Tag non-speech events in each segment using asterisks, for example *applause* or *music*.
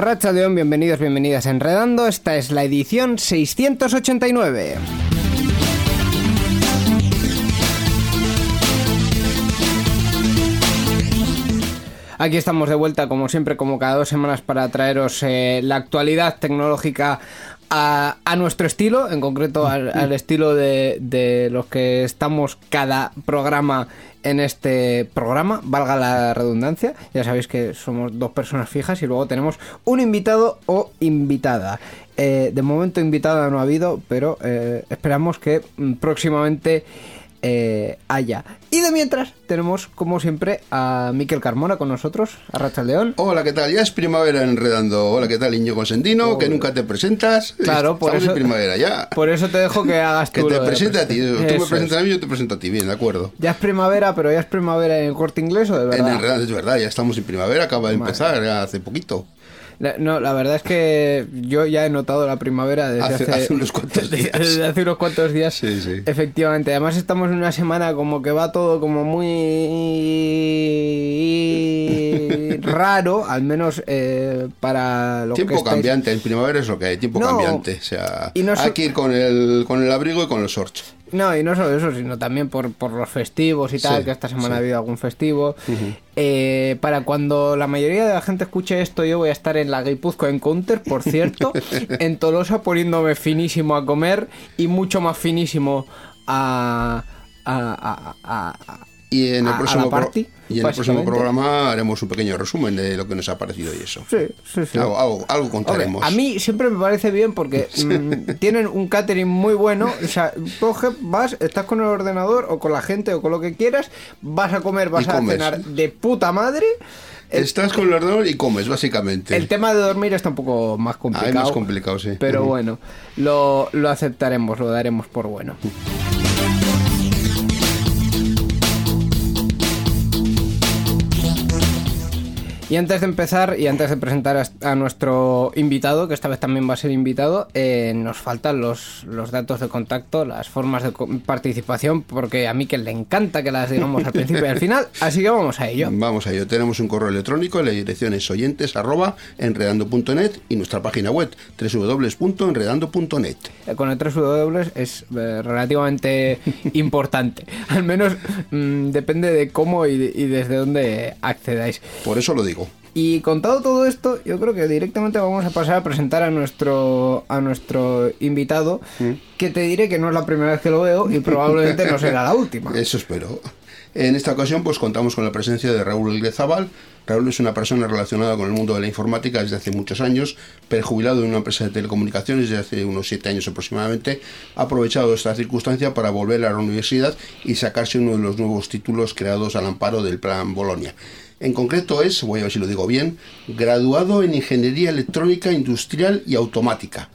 A Racha León, bienvenidos, bienvenidas a Enredando. Esta es la edición 689. Aquí estamos de vuelta, como siempre, como cada dos semanas, para traeros eh, la actualidad tecnológica a, a nuestro estilo, en concreto al, al estilo de, de los que estamos cada programa en este programa, valga la redundancia. Ya sabéis que somos dos personas fijas y luego tenemos un invitado o invitada. Eh, de momento invitada no ha habido, pero eh, esperamos que mm, próximamente eh, haya. Y de mientras tenemos, como siempre, a Miquel Carmona con nosotros, a Racha León. Hola, ¿qué tal? Ya es primavera enredando. Hola, ¿qué tal, Iñigo Consentino? Que nunca te presentas. Claro, por Estamos eso- en primavera ya. Por eso te dejo que hagas Que tú te lo de presente a ti. Tú Eso me es. presentas a mí, yo te presento a ti. Bien, de acuerdo. Ya es primavera, pero ya es primavera en el corte inglés o de En verdad. enredando, es verdad, ya estamos en primavera. Acaba de empezar hace poquito. La- No, la verdad es que yo ya he notado la primavera desde hace, Hace- hace unos cuantos *laughs* días. Desde hace unos cuantos días. Sí, sí. Efectivamente. Además estamos en una semana como que va todo como muy raro, al menos eh, para lo que Tiempo estáis- cambiante. En primavera es lo que hay, tiempo No. cambiante. O sea, so- hay que ir con el, con el abrigo y con los shorts. No, y no solo eso, sino también por, por los festivos y tal, que esta semana sí. ha habido algún festivo. Eh, para cuando la mayoría de la gente escuche esto, yo voy a estar en la Guipuzcoa Encounter, por cierto, *laughs* en Tolosa poniéndome finísimo a comer y mucho más finísimo a- a- a- Y en a- el a próximo, pro- party, y en el próximo programa haremos un pequeño resumen de lo que nos ha parecido y eso. Sí, sí, sí. Algo, algo, algo contaremos. a mí siempre me parece bien porque *laughs* mm, tienen un catering muy bueno. O sea, coge, vas, estás con el ordenador o con la gente o con lo que quieras, vas a comer, vas Y a comes. cenar de puta madre. El, Estás con el ordenador y comes, básicamente. el tema de dormir está un poco más complicado. Ah, es más complicado, sí. Pero Ujú. bueno, lo, lo aceptaremos, lo daremos por bueno. *laughs* Y antes de empezar y antes de presentar a, a nuestro invitado, que esta vez también va a ser invitado, eh, nos faltan los, los datos de contacto, las formas de co- participación, porque a mí que le encanta que las digamos al principio y al final, así que vamos a ello. Vamos a ello. Tenemos un correo electrónico, la dirección es oyentes arroba enredando.net y nuestra página web www.enredando.net. Eh, Con el 3 W es eh, relativamente *laughs* importante, al menos mm, depende de cómo y desde dónde accedáis. Por eso lo digo. Y contado todo esto, yo creo que directamente vamos a pasar a presentar a nuestro a nuestro invitado, que te diré que no es la primera vez que lo veo y probablemente no será la última. *laughs* Eso espero. En esta ocasión, pues contamos con la presencia de Raúl Iglezabal. Raúl es una persona relacionada con el mundo de la informática desde hace muchos años, prejubilado en una empresa de telecomunicaciones desde hace unos siete años aproximadamente. Ha aprovechado esta circunstancia para volver a la universidad y sacarse uno de los nuevos títulos creados al amparo del Plan Bolonia. En concreto es, voy a ver si lo digo bien, graduado en Ingeniería Electrónica Industrial y Automática.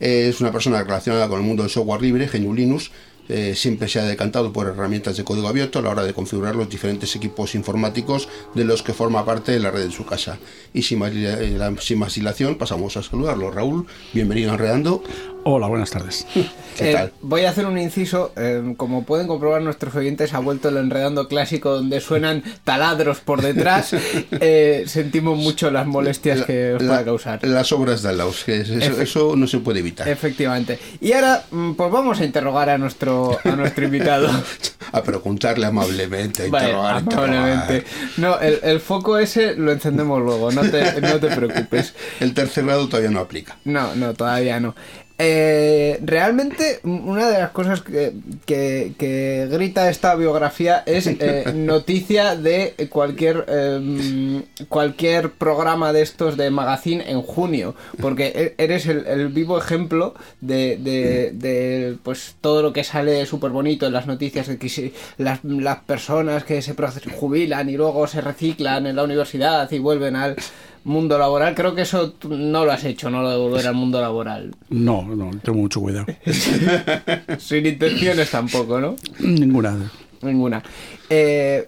Es una persona relacionada con el mundo del software libre, GNU Linux. eh, siempre se ha decantado por herramientas de código abierto a la hora de configurar los diferentes equipos informáticos de los que forma parte de la red de su casa. Y sin más, eh, sin más dilación, pasamos a saludarlo. Raúl, bienvenido a Enredando. Hola, buenas tardes. *laughs* ¿Qué Eh, tal? voy a hacer un inciso. eh, como pueden comprobar nuestros oyentes, ha vuelto el enredando clásico donde suenan *laughs* taladros por detrás. Eh, sentimos mucho las molestias que os pueda causar. Las obras de Laos, que es- eso, Efe- eso no se puede evitar. Efectivamente. Y ahora, mm, pues vamos a interrogar a nuestro, a nuestro invitado. *laughs* a preguntarle amablemente, a interrogar. amablemente. No, el, el foco ese lo encendemos luego, no te, no te preocupes. El tercer grado todavía no aplica. No, no, todavía no. Eh, realmente, una de las cosas que, que- que grita esta biografía es *laughs* eh, noticia de cualquier eh, cualquier programa de estos de magazine en junio, porque e- eres el, el vivo ejemplo de, de- de, pues todo lo que sale súper bonito en las noticias de que las, las personas que se jubilan y luego se reciclan en la universidad y vuelven al mundo laboral. Creo que eso no lo has hecho, no lo de volver al mundo laboral. No, no, tengo mucho cuidado. *laughs* Sin intenciones tampoco, ¿no? Ninguna. Ninguna. Eh,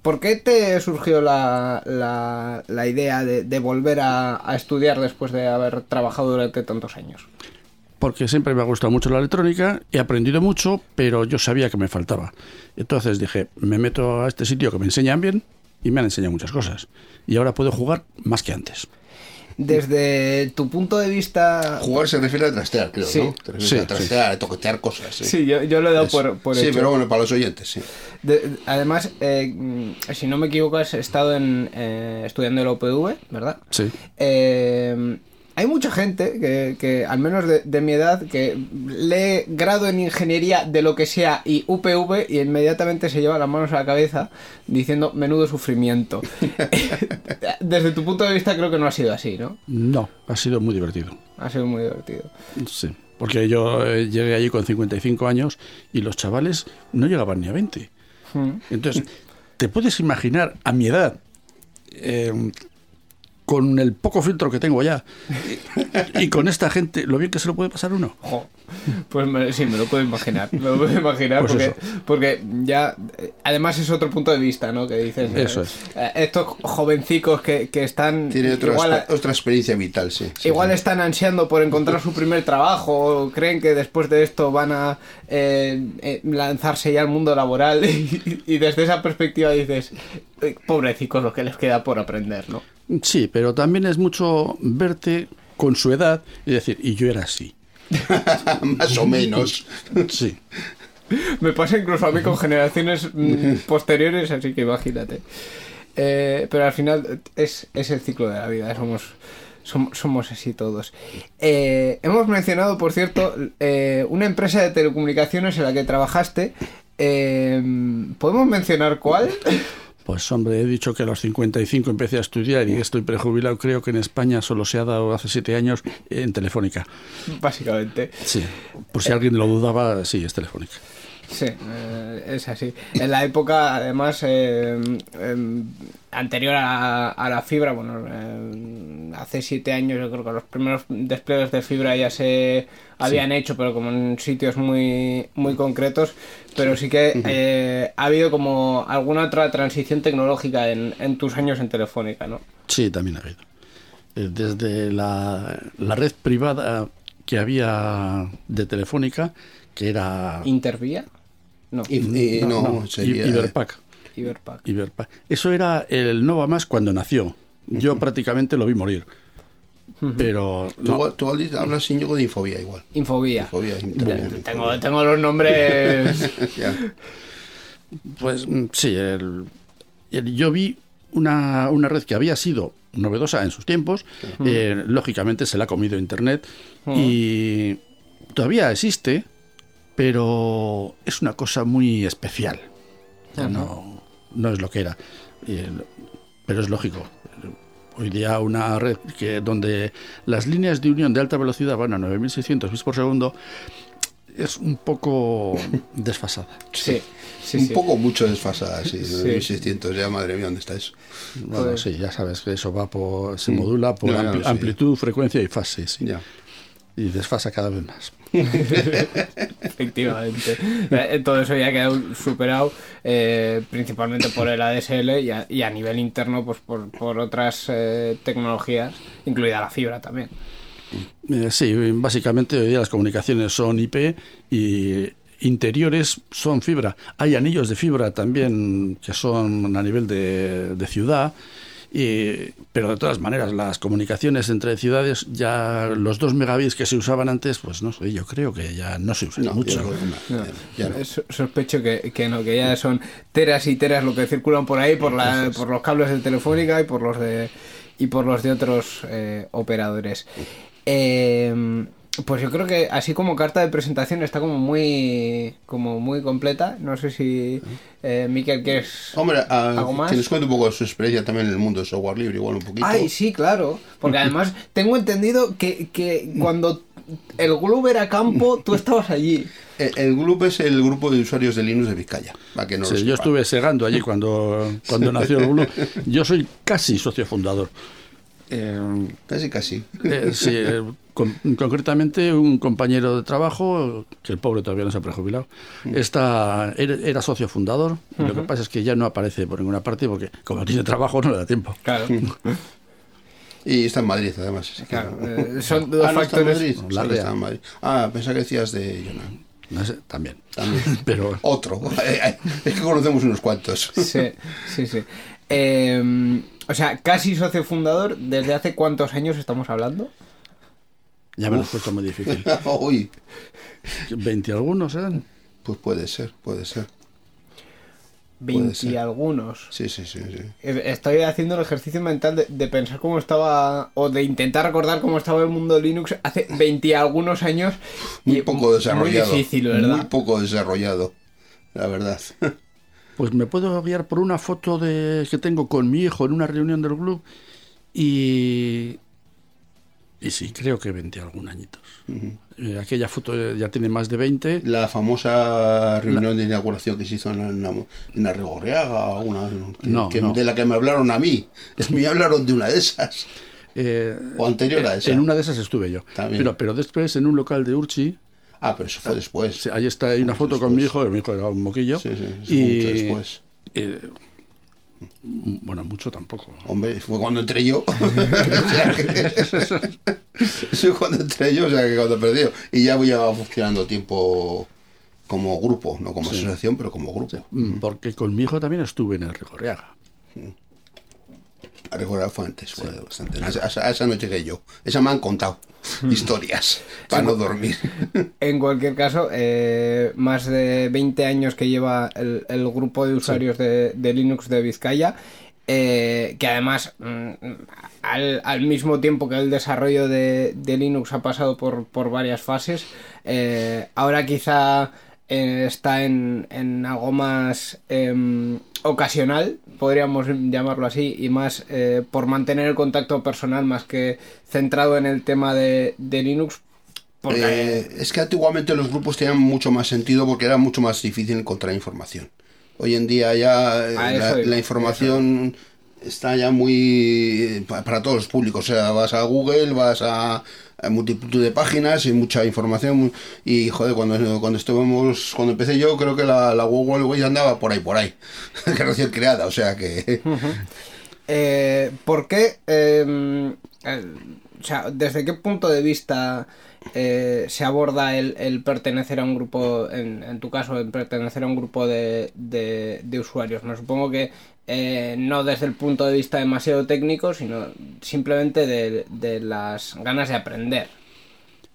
¿Por qué te surgió la, la, la idea de, de volver a, a estudiar después de haber trabajado durante tantos años? Porque siempre me ha gustado mucho la electrónica, he aprendido mucho, pero yo sabía que me faltaba. Entonces dije, me meto a este sitio que me enseñan bien y me han enseñado muchas cosas. Y ahora puedo jugar más que antes. Desde tu punto de vista... Jugar se refiere a trastear, creo, Sí. ¿no? Te refieres Sí, a trastear, a toquetear cosas. Sí, Sí, yo, yo lo he dado Eso. por, por Sí, hecho. pero bueno, para los oyentes, sí. De- además, eh, si no me equivoco, has estado en, eh, estudiando el OPV, ¿verdad? Sí. Eh, hay mucha gente que, que, al menos de, de mi edad, que lee grado en ingeniería de lo que sea y UPV y inmediatamente se lleva las manos a la cabeza diciendo menudo sufrimiento. *laughs* *laughs* Desde tu punto de vista creo que no ha sido así, ¿no? No, ha sido muy divertido. Ha sido muy divertido. Sí. Porque yo eh, llegué allí con 55 años y los chavales no llegaban ni a 20. Entonces, ¿te puedes imaginar a mi edad, eh, con el poco filtro que tengo ya, *laughs* y, y con esta gente, lo bien que se lo puede pasar uno? Pues me- sí, me lo puedo imaginar. Me lo puedo imaginar Pues porque, ya. eh, Además, es otro punto de vista, ¿no? Que dices. eh, Eso es. eh, estos jovencicos que, que están. Tiene otra, igual, otra experiencia vital, sí. sí, igual sí. están ansiando por encontrar su primer trabajo o creen que después de esto van a eh, eh, lanzarse ya al mundo laboral *laughs* y, y desde esa perspectiva dices, pobrecicos lo que les queda por aprender, ¿no? Sí, pero también es mucho verte con su edad y decir, y yo era así. *laughs* Más o menos. Sí. Me pasa incluso a mí con generaciones mm, *laughs* posteriores, así que imagínate. Eh, pero al final es, es el ciclo de la vida, somos, som- somos así todos. Eh, hemos mencionado, por cierto, eh, una empresa de telecomunicaciones en la que trabajaste. Eh, ¿Podemos mencionar cuál? *laughs* Pues hombre, he dicho que a los 55 empecé a estudiar y estoy prejubilado. Creo que en España solo se ha dado hace siete años en Telefónica. Básicamente. Sí. Por si alguien lo dudaba, sí, es Telefónica. Sí, eh, es así. En la época, además, eh, em, anterior a, a la fibra, bueno, eh, hace siete años yo creo que los primeros despliegues de fibra ya se habían hecho, pero como en sitios muy, muy concretos, pero sí que eh, ha habido como alguna otra transición tecnológica en, en tus años en Telefónica, ¿no? Sí, también ha habido. Desde la, la red privada que había de Telefónica, que era ¿Intervía? No, Y, y no, no, sería. Iberpac. Iberpac. Iberpac. Eso era el Nova Más cuando nació. Yo prácticamente lo vi morir. Pero Tú, no, igual- tú hablas Íñigo de Infobía igual. Infobía. Tengo, tengo los nombres... *laughs* Pues mm, sí, el- el- yo vi una, una red que había sido novedosa en sus tiempos, eh, lógicamente se la ha comido Internet y todavía existe, pero es una cosa muy especial. No, no es lo que era, el- pero es lógico. Hoy día una red que donde las líneas de unión de alta velocidad van a 9600 bits por segundo es un poco *laughs* desfasada. Sí, sí, un sí. poco mucho desfasada, sí, Sí. 1600, ya madre mía, ¿dónde está eso? Bueno, Pues- sí, ya sabes que eso va por, se modula por No, amplitud, frecuencia y fase, sí. Ya. Y desfasa cada vez más. *laughs* Efectivamente. Eh, Todo eso ya ha quedado superado eh, principalmente por el ADSL y a, nivel interno pues por, otras eh, tecnologías, incluida la fibra también. Eh, sí, básicamente hoy día las comunicaciones son IP y interiores son fibra. Hay anillos de fibra también que son a nivel de ciudad Y, pero de todas maneras, las comunicaciones entre ciudades, ya los dos megabits que se usaban antes, pues no sé, yo creo que ya no se usan No, mucho. ya no, ya no. So- Sospecho que, que no, que ya son teras y teras lo que circulan por ahí, por, la, por los cables de Telefónica y por los de y por los de otros eh, operadores. Eh, pues yo creo que así como carta de presentación está como muy como muy completa. No sé si eh, Miquel quieres Hombre, ah, algo más. que nos cuente un poco de su experiencia también en el mundo del software libre, igual un poquito. Ay, sí, claro. Porque *laughs* además tengo entendido que, que cuando el Globo era campo, tú estabas allí. El, el grupo es el grupo de usuarios de Linux de Vizcaya. Para que no Sí, yo estuve segando allí cuando, *laughs* cuando nació el Blue. Yo soy casi socio fundador. Eh, Casi, casi. eh, sí, eh, con- concretamente un compañero de trabajo, que el pobre todavía no se ha prejubilado, está, era, era socio fundador. y Lo que pasa es que ya no aparece por ninguna parte porque como tiene trabajo no le da tiempo. Claro. *laughs* Y está en Madrid, además. así que- Claro, eh, son dos ah, ¿no está en factores. Madrid? La Sí, que Rea. está en Madrid. Ah, pensaba que decías de Jonan. No sé, también. También. *laughs* Pero Otro. *laughs* es que conocemos unos cuantos. Sí, sí, sí. Eh, o sea, casi socio fundador, ¿desde hace cuántos años estamos hablando? Ya me lo has puesto muy difícil. *laughs* Uy, ¿20 algunos eran? pues puede ser, puede ser. Veinte ser. y algunos. Sí, sí, sí. sí. Eh, Estoy haciendo el ejercicio mental de, de pensar cómo estaba, o de intentar recordar cómo estaba el mundo de Linux hace 20 y algunos años. Muy y poco desarrollado. Muy difícil, ¿verdad? Muy poco desarrollado, la verdad. *laughs* Pues me puedo guiar por una foto de, que tengo con mi hijo en una reunión del club y. Y sí, creo que 20 algún añitos. Eh, aquella foto ya tiene más de 20. La famosa reunión de inauguración que se hizo en la, en la Regorriaga, una, que- No, que- no. de la que me hablaron a mí. Es me hablaron de una de esas. eh, O anterior a esa. En una de esas estuve yo. También. Pero, pero después en un local de Urchi, Ah, pero eso fue después. sí, ahí está hay una foto con mi hijo, mi hijo era un moquillo. Sí, sí, eso fue mucho después. eh, bueno, mucho tampoco. Hombre, fue cuando entré yo. *laughs* Fue cuando entré yo, o sea que cuando perdí. Y ya llevaba funcionando tiempo como grupo, no como asociación, pero como grupo. Mm, Porque con mi hijo también estuve en el Rigorriaga. A recordar fue antes, fue bastante. A esa, a esa no llegué yo. Esa me han contado *laughs* historias para no dormir. *laughs* En cualquier caso, eh, más de 20 años que lleva el, el grupo de usuarios de, de Linux de Vizcaya, eh, que además, mm, al, al mismo tiempo que el desarrollo de, de Linux ha pasado por, por varias fases, eh, ahora quizá eh, está en, en algo más em, ocasional, podríamos llamarlo así, y más eh, por mantener el contacto personal más que centrado en el tema de, de Linux. Porque Eh, es que antiguamente los grupos tenían mucho más sentido porque era mucho más difícil encontrar información. Hoy en día ya eh, la, la información está ya muy eh, pa- para todos los públicos. O sea, vas a Google, vas a multitud de páginas y mucha información. Y joder, cuando, cuando estuvimos, cuando empecé yo, creo que la, la Wave andaba por ahí, por ahí. *laughs* que recién creada, o sea que. Eh, ¿Por qué? el- o sea, ¿desde qué punto de vista eh, se aborda el, el pertenecer a un grupo, en, en tu caso, el pertenecer a un grupo de- de usuarios? Me supongo que eh, no desde el punto de vista demasiado técnico, sino simplemente de, de las ganas de aprender.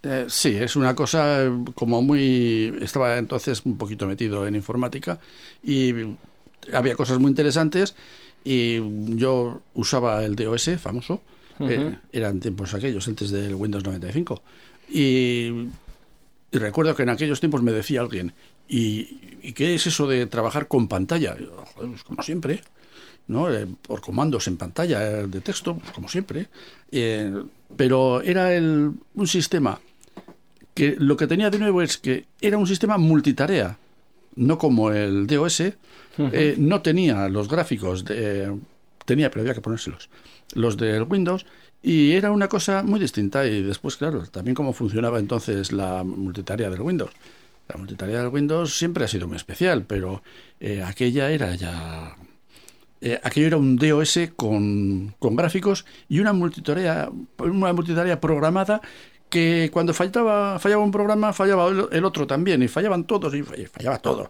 Eh, sí, es una cosa eh, como muy... Estaba entonces un poquito metido en informática y había cosas muy interesantes y yo usaba el DOS famoso, eh, eran tiempos aquellos, antes del Windows 95. Y, y recuerdo que en aquellos tiempos me decía alguien, ¿y, y qué es eso de trabajar con pantalla? Yo, "Joder, pues como siempre. ¿No? Eh, por comandos en pantalla eh, de texto, pues como siempre. Eh, pero era el, un sistema que lo que tenía de nuevo es que era un sistema multitarea, no como el DOS, eh, no tenía los gráficos, de, tenía, pero había que ponérselos, los del Windows, y era una cosa muy distinta. Y después, claro, también cómo funcionaba entonces la multitarea del Windows. La multitarea del Windows siempre ha sido muy especial, pero aquella era ya eh, aquello era un DOS con, con gráficos y una multitarea, una multitarea programada que cuando fallaba, fallaba un programa, fallaba el, otro también, y fallaban todos, y fall- fallaba todo.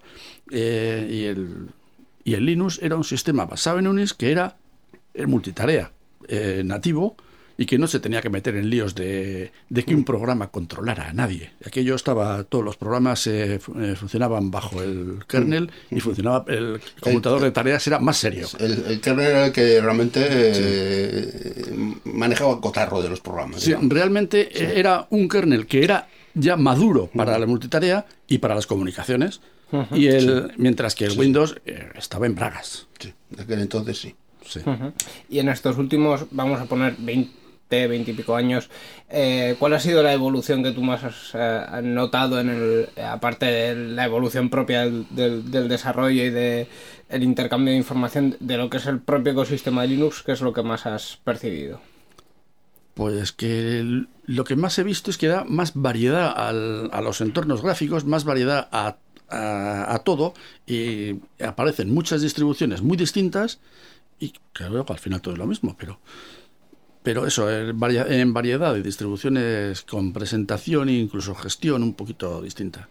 Eh, y, el, y el Linux era un sistema basado en Unix que era el multitarea eh, nativo y que no se tenía que meter en líos de, de que un programa controlara a nadie. Aquello estaba, todos los programas eh, eh, funcionaban bajo el kernel y funcionaba, el computador de tareas era más serio. El, el kernel era el que realmente eh, manejaba el cotarro de los programas. Sí, realmente era un kernel que era ya maduro para la multitarea y para las comunicaciones. Y el, mientras que el Windows eh, estaba en bragas. Sí, de aquel entonces sí. Y en estos últimos, vamos a poner 20, 20 y pico años, eh, ¿cuál ha sido la evolución que tú más has eh, notado en el, aparte de la evolución propia del, del- del desarrollo y de el intercambio de información de lo que es el propio ecosistema de Linux, qué es lo que más has percibido? Pues que lo que más he visto es que da más variedad a los entornos gráficos, más variedad a, a- a todo, y aparecen muchas distribuciones muy distintas, y que luego al final todo es lo mismo, pero, pero eso, en, varia- en variedad de distribuciones con presentación e incluso gestión un poquito distinta.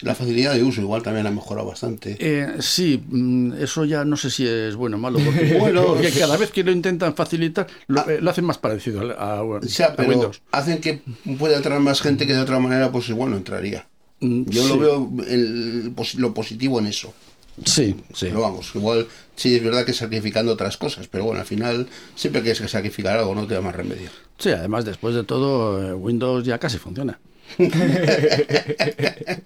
La facilidad de uso igual también ha mejorado bastante. Eh, sí, mm, eso ya no sé si es bueno o malo, *laughs* porque, Bueno, porque cada vez que lo intentan facilitar, lo, eh, lo hacen más parecido a, a O sea, a pero Windows. hacen que pueda entrar más gente que de otra manera, pues igual no entraría. Mm, Yo sí. lo veo el- lo positivo en eso. Sí, sí. Pero vamos, igual sí es verdad que sacrificando otras cosas, pero bueno, al final siempre que hay que sacrificar algo no te da más remedio. Sí, además, después de todo, eh, Windows ya casi funciona. *laughs*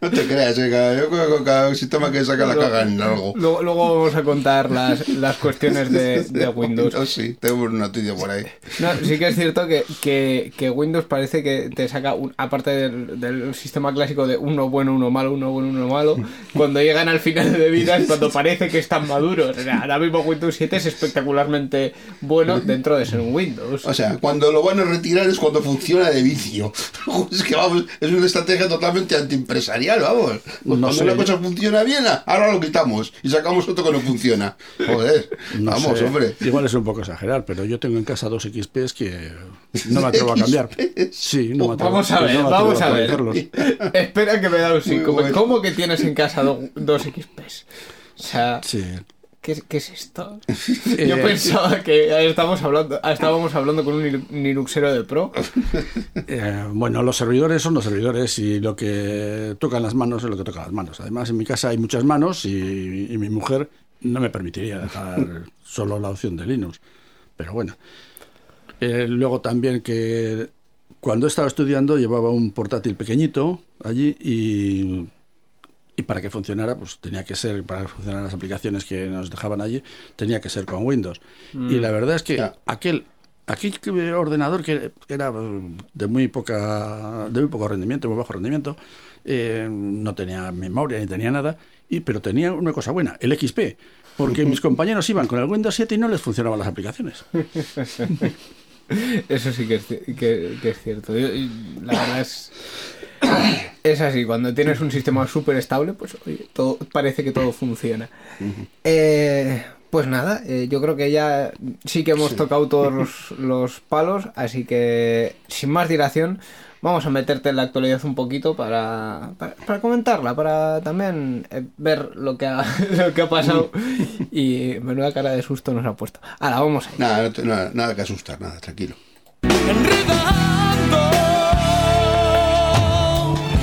No te creas, eh, cada, yo creo que cada sistema que saca la caga en algo. Luego, luego vamos a contar las, las cuestiones de, de *laughs* Windows. Oh, sí, tengo una noticia por ahí. No, sí que es cierto que, que, que Windows parece que te saca, un- aparte del, del sistema clásico de uno bueno, uno malo, uno bueno, uno malo, cuando llegan al final de vida es cuando parece que están maduros. O sea, ahora mismo Windows 7 es espectacularmente bueno dentro de ser un Windows. O sea, cuando lo van a retirar es cuando funciona de vicio. *laughs* Es que vamos, es una estrategia totalmente antiempresarial, vamos. Pues No cuando sé, una yo- cosa funciona bien, ahora lo quitamos y sacamos otro que no funciona. Joder, No vamos, sé, hombre. Igual es un poco exagerar, pero yo tengo en casa dos XPs que no me atrevo a *laughs* cambiar. Sí, no me atrevo, Vamos a ver, no me atrevo vamos a ver. actualizarlos. *laughs* Espera que me da un psico. bueno. ¿Cómo que tienes en casa do- dos XPs? O sea, Sí. ¿Qué, qué es esto? *laughs* Eh, Yo pensaba que estábamos hablando, estábamos hablando con un linu- Linuxero de pro. *laughs* Eh, bueno, los servidores son los servidores y lo que tocan las manos es lo que tocan las manos. Además, en mi casa hay muchas manos y, y mi mujer no me permitiría dejar *laughs* solo la opción de Linux. Pero bueno. Eh, luego también que cuando estaba estudiando llevaba un portátil pequeñito allí y, y para que funcionara, pues tenía que ser, para que funcionaran las aplicaciones que nos dejaban allí, tenía que ser con Windows. Y la verdad es que aquel, aquel ordenador que era de muy poca, de muy poco rendimiento, muy bajo rendimiento, eh, no tenía memoria ni tenía nada, y, pero tenía una cosa buena, el XP. Porque *laughs* mis compañeros iban con el Windows 7 y no les funcionaban las aplicaciones. *laughs* Eso sí que es, ci- que, que es cierto. Yo- la verdad es. *coughs* Es así, cuando tienes un sistema súper estable, pues oye, todo, parece que todo funciona. Eh, pues nada, eh, yo creo que ya sí que hemos tocado *laughs* todos los, los palos, así que sin más dilación, vamos a meterte en la actualidad un poquito para, para, para comentarla, para también eh, ver lo que, ha, *laughs* lo que ha pasado y menuda cara de susto nos ha puesto. Ahora, vamos a Nada, no nada, nada que asustar, nada, tranquilo.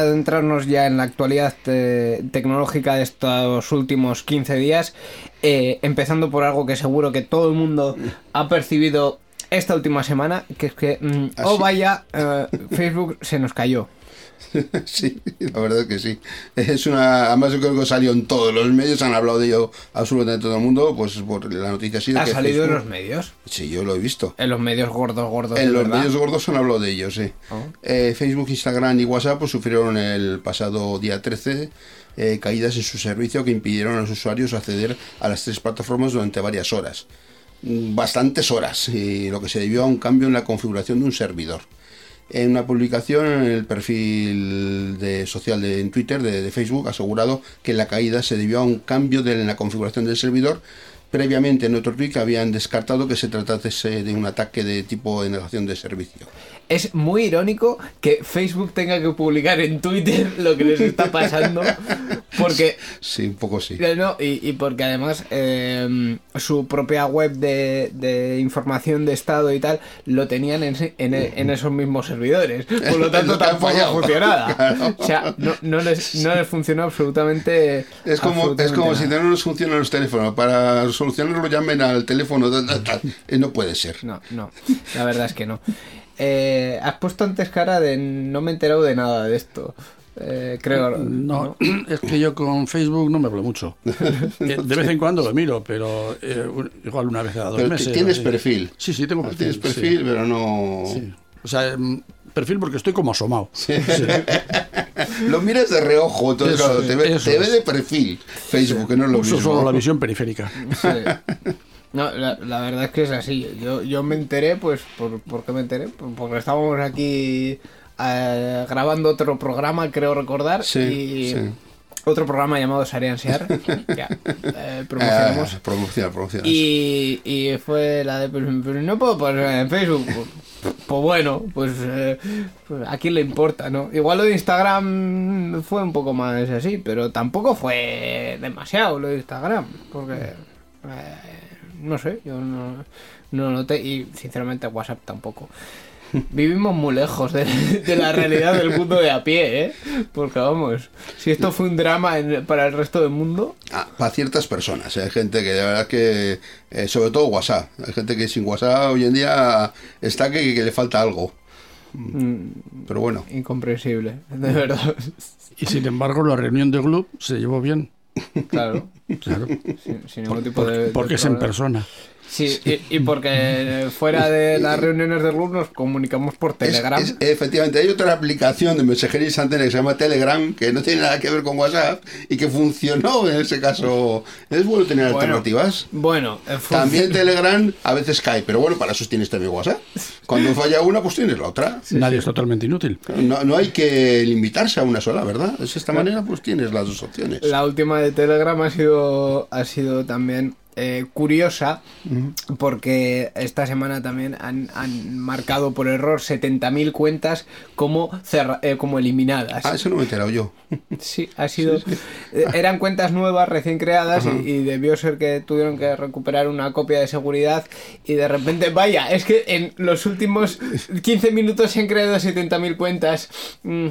A adentrarnos ya en la actualidad eh, tecnológica de estos últimos 15 días, eh, empezando por algo que seguro que todo el mundo ha percibido esta última semana, que es que, mm, Así. oh vaya, eh, Facebook se nos cayó. *laughs* Sí, la verdad es que sí. Es una, además yo creo que salió en todos los medios, han hablado de ello absolutamente todo el mundo, pues por la noticia ha sido ¿Ha que salido en los medios? Sí, yo lo he visto. En los medios gordos, gordos. En los verdad. medios gordos han hablado de ello, sí. Oh. Eh, Facebook, Instagram y WhatsApp pues, sufrieron el pasado día 13 eh, caídas en su servicio que impidieron a los usuarios acceder a las tres plataformas durante varias horas. Mm, Bastantes horas, y lo que se debió a un cambio en la configuración de un servidor. En una publicación en el perfil de social de Twitter de, de Facebook asegurado que la caída se debió a un cambio de, en la configuración del servidor. Previamente en otro tweet habían descartado que se tratase de un ataque de tipo de negación de servicio. Es muy irónico que Facebook tenga que publicar en Twitter *laughs* lo que les está pasando. Porque Sí, un poco sí. No, y, y porque además eh, su propia web de, de información de estado y tal lo tenían en, en, e- en esos mismos servidores. Por lo *laughs* tanto, tampoco funcionaba. *laughs* Claro. O sea, no, no les, no les funcionó absolutamente. Es como, es como si no nos funcionan los teléfonos. Para solucionarlo llamen al teléfono. No puede ser. No, no, la verdad es que no. Eh, has puesto antes cara de no me he enterado de nada de esto. Eh, creo. No, *clears throat* es que yo con Facebook no me hablo mucho. *laughs* Eh, De vez en cuando lo miro, pero eh, un- igual una vez cada dos Pero meses. tienes así. perfil. Sí, sí, tengo Ah, perfil. Tienes sí. perfil, pero no. Sí. O sea, em, perfil porque estoy como asomado. Sí. *laughs* Lo miras de reojo, entonces Eso claro, te, ve, te de perfil Facebook, que no es lo Uso mismo. solo la visión periférica. No, la, la verdad es que es así. Yo, yo me enteré, pues, ¿por, ¿por qué me enteré? Pues porque estábamos aquí eh, grabando otro programa, creo recordar, Sí, y sí. otro programa llamado Sarian Sear. *laughs* ya, eh, promocionamos. Promociona, promociona. Y, y fue la de, pues, pues, no puedo poner en Facebook. Pues, pues bueno, pues, eh, pues a quién le importa, ¿no? Igual lo de Instagram fue un poco más así, pero tampoco fue demasiado lo de Instagram, porque, eh, no sé, yo no, no lo noté y sinceramente WhatsApp tampoco. *laughs* Vivimos muy lejos de, de la realidad del mundo de a pie, ¿eh? Porque vamos, si esto fue un drama en- para el resto del mundo, Ah, para ciertas personas, ¿eh? hay gente que de verdad que, eh, sobre todo WhatsApp, hay gente que sin WhatsApp hoy en día está que, que le falta algo. Pero bueno, incomprensible, de verdad. Y sin embargo, la reunión de Gloop se llevó bien. Claro. Claro. Sin, sin ningún tipo Porque, de. es en persona. Sí, y, y porque fuera de las reuniones del grupo nos comunicamos por Telegram. es- efectivamente hay otra aplicación de mensajería instantánea que se llama Telegram, que no tiene nada que ver con WhatsApp y que funcionó en ese caso. Es bueno tener Bueno, alternativas. Bueno, eh, fun- También Telegram a veces cae, pero bueno, para eso tienes también WhatsApp. Cuando falla una, pues tienes la otra. Nadie es totalmente inútil. No, no hay que limitarse a una sola, ¿verdad? De esta manera, pues tienes las dos opciones. la última de Telegram ha sido, ha sido también eh, curiosa porque esta semana también han, han marcado por error 70.000 cuentas como, cerra- eh, como eliminadas. Ah, eso no me he enterado yo. Sí, ha sido. eh, Eran cuentas nuevas, recién creadas, y, y debió ser que tuvieron que recuperar una copia de seguridad. Y de repente, vaya, es que en los últimos 15 minutos se han creado 70.000 cuentas. Mm,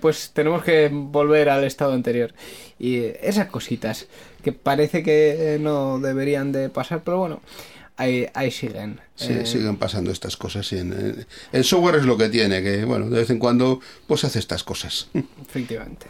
pues tenemos que volver al estado anterior. Y esas cositas que parece que eh, no deberían de pasar, pero bueno, ahí, ahí siguen. Sí, Eh, siguen pasando estas cosas. en- el software es lo que tiene, que bueno, de vez en cuando pues hace estas cosas. Efectivamente.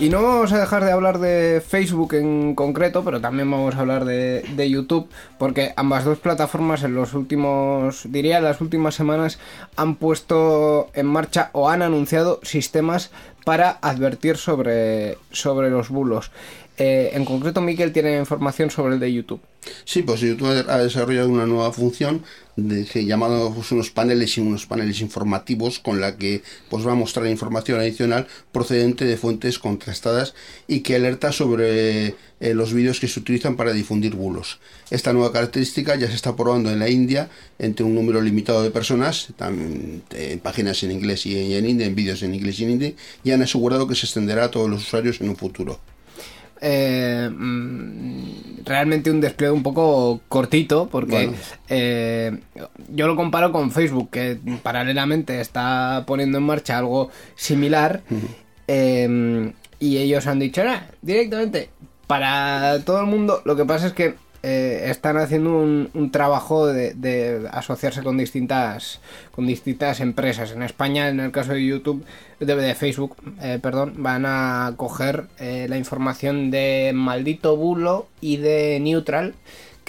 Y no vamos a dejar de hablar de Facebook en concreto, pero también vamos a hablar de, YouTube, porque ambas dos plataformas en los últimos, diría, las últimas semanas han puesto en marcha o han anunciado sistemas para advertir sobre, sobre los bulos. Eh, en concreto, Miquel tiene información sobre el de YouTube. Sí, pues YouTube ha desarrollado una nueva función de, pues, unos paneles unos paneles informativos con la que pues va a mostrar información adicional procedente de fuentes contrastadas y que alerta sobre eh, los vídeos que se utilizan para difundir bulos. Esta nueva característica ya se está probando en la India entre un número limitado de personas, en páginas en inglés y en hindi, en vídeos en inglés y en hindi, y han asegurado que se extenderá a todos los usuarios en un futuro. Eh, mm, realmente un despliegue un poco cortito, porque Bueno. eh, yo lo comparo con Facebook, que paralelamente está poniendo en marcha algo similar, eh, y ellos han dicho, "Ah, directamente, para todo el mundo, lo que pasa es que eh, están haciendo un, trabajo de, asociarse con distintas con distintas empresas. En España, en el caso de YouTube, de, de Facebook, eh, perdón, van a coger eh, la información de Maldito Bulo y de Neutral,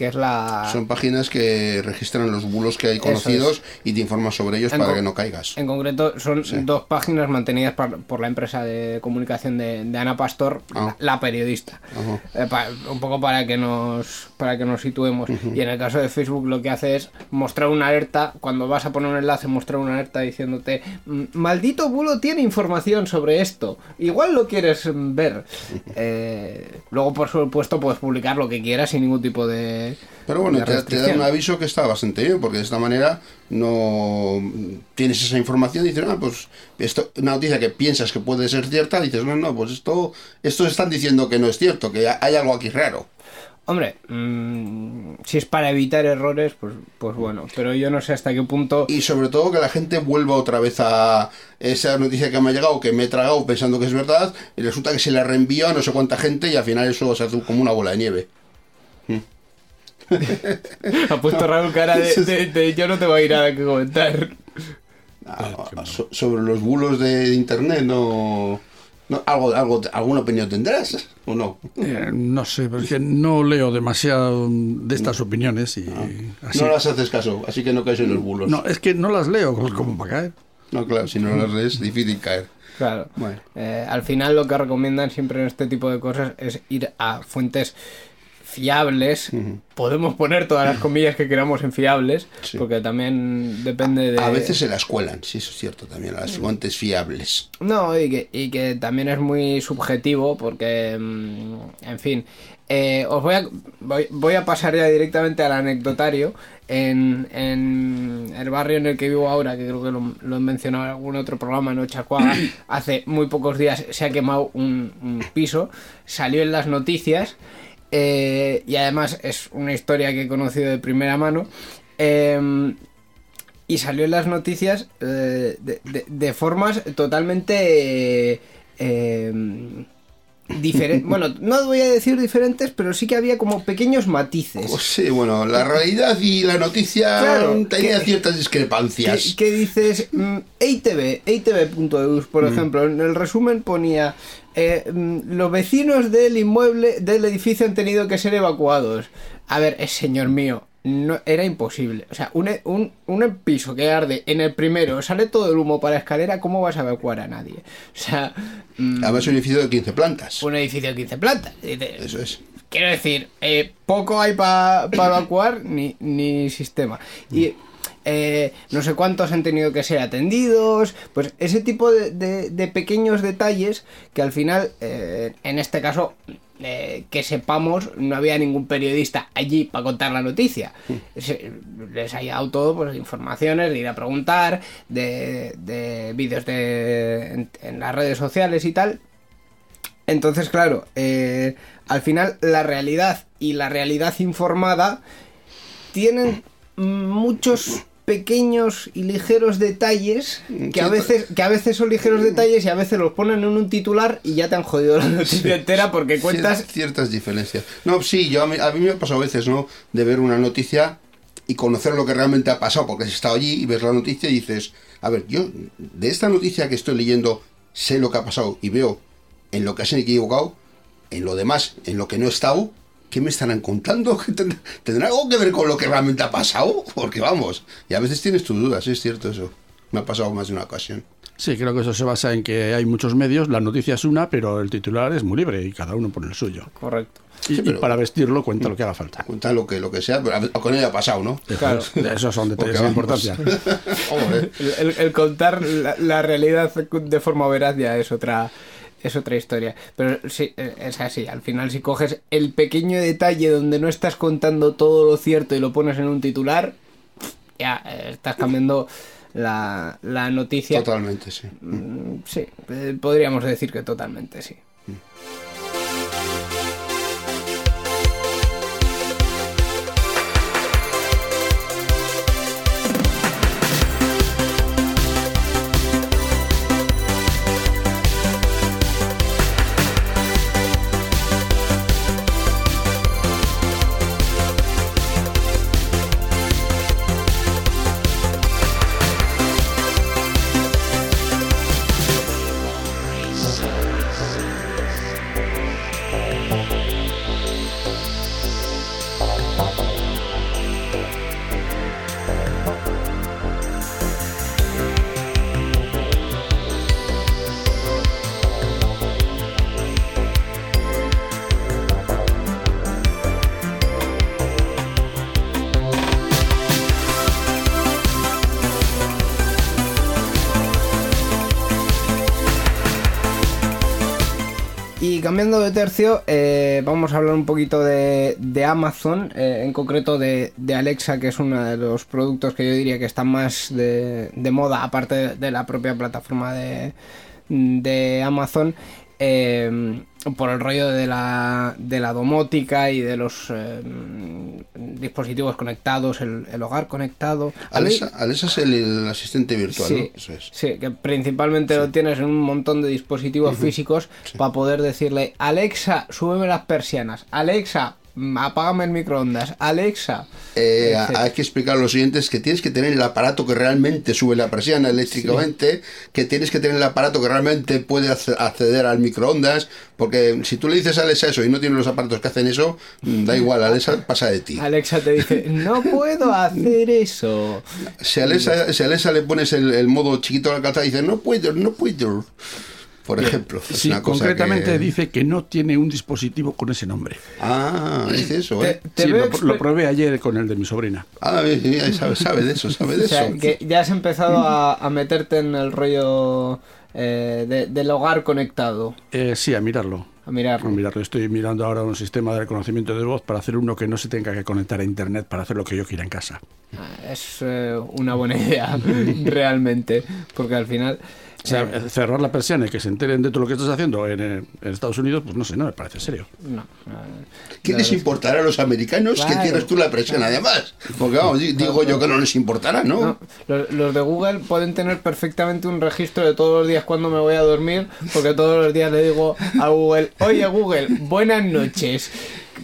que es la... Son páginas que registran los bulos que hay conocidos y te informan sobre ellos En para que no caigas. En concreto, son dos páginas mantenidas por, la empresa de comunicación de, de Ana Pastor, Ah. la, la periodista. Eh, pa- un poco para que nos para que nos situemos. Y en el caso de Facebook lo que hace es mostrar una alerta, cuando vas a poner un enlace, mostrar una alerta diciéndote, "Mm, maldito bulo tiene información sobre esto, igual lo quieres mm, ver. *laughs* Eh, luego, por supuesto, puedes publicar lo que quieras sin ningún tipo de... Pero bueno, te, te da un aviso que está bastante bien, porque de esta manera no tienes esa información y dices, ah, pues esto, una noticia que piensas que puede ser cierta, dices, no, no, pues esto, esto están diciendo que no es cierto, que hay algo aquí raro. Hombre, mm, si es para evitar errores, pues, pues bueno, pero yo no sé hasta qué punto... Y sobre todo que la gente vuelva otra vez a esa noticia que me ha llegado, que me he tragado pensando que es verdad, y resulta que se la reenvió a no sé cuánta gente y al final eso se hace como una bola de nieve. Ha puesto Raúl cara de, de- de yo no te voy a ir nada que comentar. Ah, so- sobre los bulos de internet, no, no algo, algo, alguna opinión tendrás o no. Eh, no sé, porque no leo demasiado de estas opiniones y así. No las haces caso, así que no caes en los bulos. No, es que no las leo como para caer. No, claro, si no las lees, difícil caer. Claro. Bueno. Eh, al final lo que recomiendan siempre en este tipo de cosas es ir a fuentes fiables. Podemos poner todas las comillas que queramos en fiables, Sí. porque también depende de... A veces se las cuelan, sí, eso es cierto también, a las fuentes fiables. No, y que, y que también es muy subjetivo porque, mm, en fin, eh, os voy a, voy, voy a pasar ya directamente al anecdotario. En, en el barrio en el que vivo ahora, que creo que lo, lo he mencionado en algún otro programa en Ochacuaga, *coughs* hace muy pocos días se ha quemado un, un piso, salió en las noticias eh, y además es una historia que he conocido de primera mano. Em, y salió en las noticias eh, de, de- de formas totalmente diferentes. *laughs* bueno, no voy a decir diferentes, pero sí que había como pequeños matices. Pues sí, bueno, la realidad y la noticia Claro, tenía que- ciertas ¿Qué, discrepancias. qué dices? Mm, EITV, EITV.eus, por ejemplo, en el resumen ponía eh, mm, los vecinos del inmueble, del edificio han tenido que ser evacuados. A ver, eh, señor mío, no, era imposible. O sea, un, e- un, un piso que arde en el primero, sale todo el humo para la escalera, ¿cómo vas a evacuar a nadie? O sea, mm, Además, es un edificio de 15 plantas. un edificio de 15 plantas. Eso es. Quiero decir, eh, poco hay para evacuar ni, ni sistema. Y eh, no sé cuántos han tenido que ser atendidos. Pues ese tipo de, de- de pequeños detalles que al final, eh, en este caso, eh, que sepamos, no había ningún periodista allí para contar la noticia. Se- les ha llegado todo, pues informaciones, de ir a preguntar, de, de vídeos de, en- en las redes sociales y tal. Entonces, claro, eh, al final la realidad y la realidad informada tienen muchos pequeños y ligeros detalles que a veces que a veces son ligeros detalles y a veces los ponen en un titular y ya te han jodido la noticia entera porque cuentas Cier- ciertas diferencias. No, sí, yo a mí, a mí me ha pasado a veces, ¿no? De ver una noticia y conocer lo que realmente ha pasado, porque has estado allí y ves la noticia y dices, a ver, yo de esta noticia que estoy leyendo sé lo que ha pasado y veo en lo que se han equivocado, en lo demás, en lo que no he estado, ¿qué me estarán contando? ¿Que *laughs* tend- ¿Tendrá algo que ver con lo que realmente ha pasado? Porque vamos, y a veces tienes tus dudas, es cierto eso. Me ha pasado más de una ocasión. Sí, creo que eso se basa en que hay muchos medios, la noticia es una, pero el titular es muy libre y cada uno pone el suyo. correcto Y, Sí, pero- y para vestirlo cuenta lo que haga falta. Cuenta lo que, lo que sea, pero con ella ha pasado, ¿no? Claro. Esos son detalles de importancia. *laughs* El- el contar la, la realidad de forma veraz ya es otra es otra historia pero sí eh, es así al final si coges el pequeño detalle donde no estás contando todo lo cierto y lo pones en un titular ya eh, estás cambiando la, la noticia Totalmente, sí. Mm, Sí, eh, podríamos decir que totalmente sí. Eh, vamos a hablar un poquito de, Amazon, eh, en concreto de, Alexa, que es uno de los productos que yo diría que están más de, de moda, aparte de, la propia plataforma de Amazon. Eh, por el rollo de la, de la domótica y de los eh, dispositivos conectados, el, el hogar conectado. Alexa, Alexa es el, el asistente virtual, Sí, ¿no? Eso es. sí, que principalmente lo tienes en un montón de dispositivos físicos para poder decirle, Alexa, súbeme las persianas, Alexa, apágame el microondas, Alexa. Eh, etc. hay que explicar a los siguientes que tienes que tener el aparato que realmente sube la persiana eléctricamente, que tienes que tener el aparato que realmente puede acce- acceder al microondas, porque si tú le dices a Alexa eso y no tienes los aparatos que hacen eso, mm, da igual, Alexa pasa de ti. Alexa te dice, no puedo hacer eso. Si a Alexa, si a Alexa le pones el, el modo chiquito de la calzada, dice, no puedo, no puedo. Por ejemplo, es Sí, una cosa concretamente que- dice que no tiene un dispositivo con ese nombre. Ah, dice eso, ¿eh? Te- te Sí, lo, probé ayer con el de mi sobrina. Ah, sabe, sabe de eso, sabe de *laughs* O sea, eso. que ya has empezado a, a meterte en el rollo eh, de- del hogar conectado, Eh, sí, a mirarlo. a mirarlo. A mirarlo. Estoy mirando ahora un sistema de reconocimiento de voz para hacer uno que no se tenga que conectar a internet para hacer lo que yo quiera en casa. Ah, Es eh, una buena idea, *laughs* realmente, porque al final... O sea, eh, cerrar la persiana y que se enteren de todo lo que estás haciendo en, eh, en Estados Unidos, pues no sé, no me parece serio. no, ¿Qué les importará a los americanos que Claro. tienes tú la presión además? Porque vamos, di- digo yo que no les importará, ¿no? No, los, los de Google pueden tener perfectamente un registro de todos los días cuando me voy a dormir, porque todos los días le digo a Google, oye Google, buenas noches,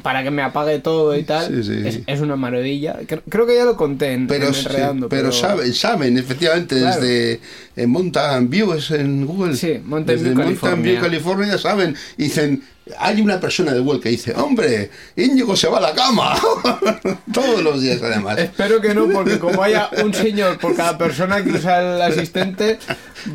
para que me apague todo y tal. Sí, sí. Es, es una maravilla. Cre- Creo que ya lo conté en, Pero, en sí, pero, saben, saben, efectivamente, Claro. desde en Mountain View, es en Google. Sí, Mountain desde View, Mountain View, California. California, saben. y Dicen, hay una persona de Google que dice, hombre, Íñigo se va a la cama. *laughs* Todos los días, además. Espero que no, porque como haya un señor por cada persona que usa el asistente,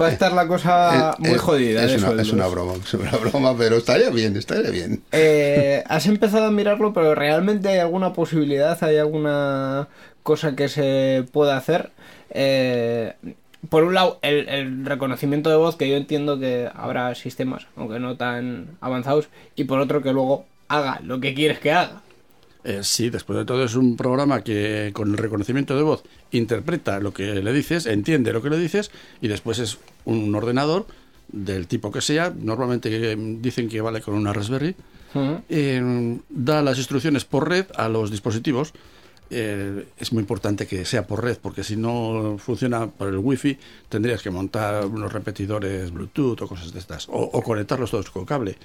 va a estar la cosa Eh, muy eh, jodida. Es de una, es una broma, es una broma, pero estaría bien, estaría bien. Eh, has empezado a mirarlo, pero realmente hay alguna posibilidad, hay alguna cosa que se pueda hacer. Eh, por un lado, el, el reconocimiento de voz, que yo entiendo que habrá sistemas, aunque no tan avanzados, y por otro, que luego haga lo que quieres que haga. Eh, sí, después de todo es un programa que con el reconocimiento de voz interpreta lo que le dices, entiende lo que le dices y después es un ordenador del tipo que sea, normalmente eh, dicen que vale con una Raspberry, eh, da las instrucciones por red a los dispositivos. Eh, es muy importante que sea por red, porque si no funciona por el wifi, tendrías que montar unos repetidores Bluetooth o cosas de estas, o, o conectarlos todos con cable.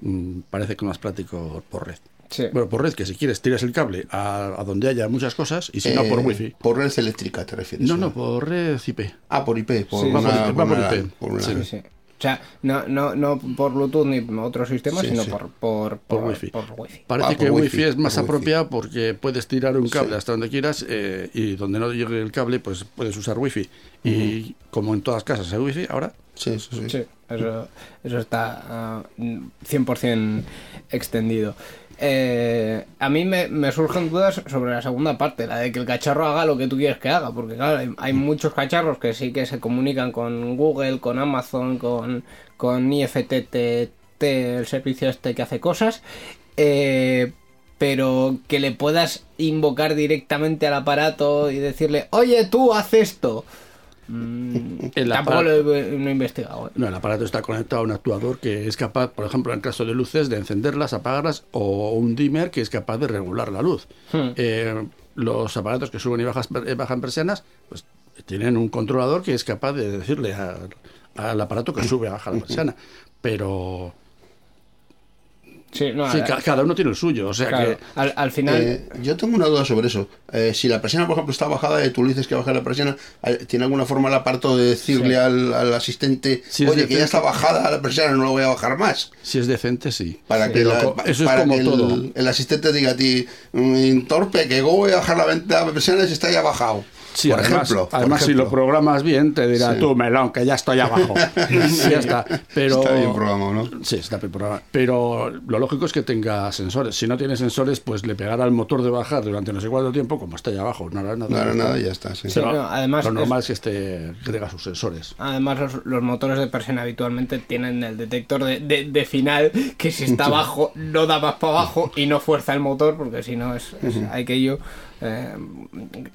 Mm, parece que es más práctico por red. Sí. Bueno, por red, que si quieres tiras el cable a, a donde haya muchas cosas, y si no, por Eh, wifi. Por red eléctrica, ¿te refieres? No, no, por red IP. Ah, por IP, por Sí, una, va por- por va por una- IP. por una- Sí, Sí, sí. O sea, no, no, no por Bluetooth ni otro sistema, Sí, sino sí. Por, por, Por wifi. por wifi. Parece Ah, por que wifi, wifi es más por wifi. apropiado porque puedes tirar un cable Sí. hasta donde quieras eh, y donde no llegue el cable, pues puedes usar wifi. Y como en todas casas hay wifi, ahora Sí, sí, sí. Sí, eso, eso está ah, 100% extendido. Eh, a mí me, surgen dudas sobre la segunda parte, la de que el cacharro haga lo que tú quieres que haga, porque claro, hay, hay muchos cacharros que sí que se comunican con Google, con Amazon, con, con IFTTT, el servicio este que hace cosas, eh, pero que le puedas invocar directamente al aparato y decirle, oye tú, haz esto. Mm, El tampoco aparato- lo he, no he investigado. ¿eh? No, el aparato está conectado a un actuador que es capaz, por ejemplo, en caso de luces, de encenderlas, apagarlas, o un dimmer que es capaz de regular la luz. Hmm. Eh, los aparatos que suben y bajas, eh, bajan persianas, pues tienen un controlador que es capaz de decirle al, al aparato que sube y baja la persiana. Pero Sí, no, sí, a- ca- cada uno tiene el suyo, o sea claro, que al, al final. Eh, yo tengo una duda sobre eso. Eh, si la persiana, por ejemplo, está bajada y tú le dices que baja la persiana, eh, ¿tiene alguna forma el aparato de decirle Sí. al, al asistente, Si oye, que ya está bajada la persiana, no la voy a bajar más? si es decente, sí. Para Sí. que, la- eso es para como que el, todo. el asistente diga a ti, "Mm, torpe, que go voy a bajar la, venta- la persiana si está ya bajado. Sí, por además, ejemplo. por además si lo programas bien, te dirá Sí. tú, melón, que ya estoy abajo. *laughs* Y ya está. Pero, Está bien programado, ¿no? Sí, está bien programado. Pero lo lógico es que tenga sensores. Si no tiene sensores, pues le pegará al motor de bajar durante no sé cuánto tiempo, como está ahí abajo. No hará nada. No hará nada y ya está. sí. Sí, Pero no, además lo normal es que, esté, que tenga sus sensores. Además, los, los motores de presión habitualmente tienen el detector de, de- de final que si está *laughs* abajo no da más para abajo y no fuerza el motor porque si no es, es- hay que yo eh,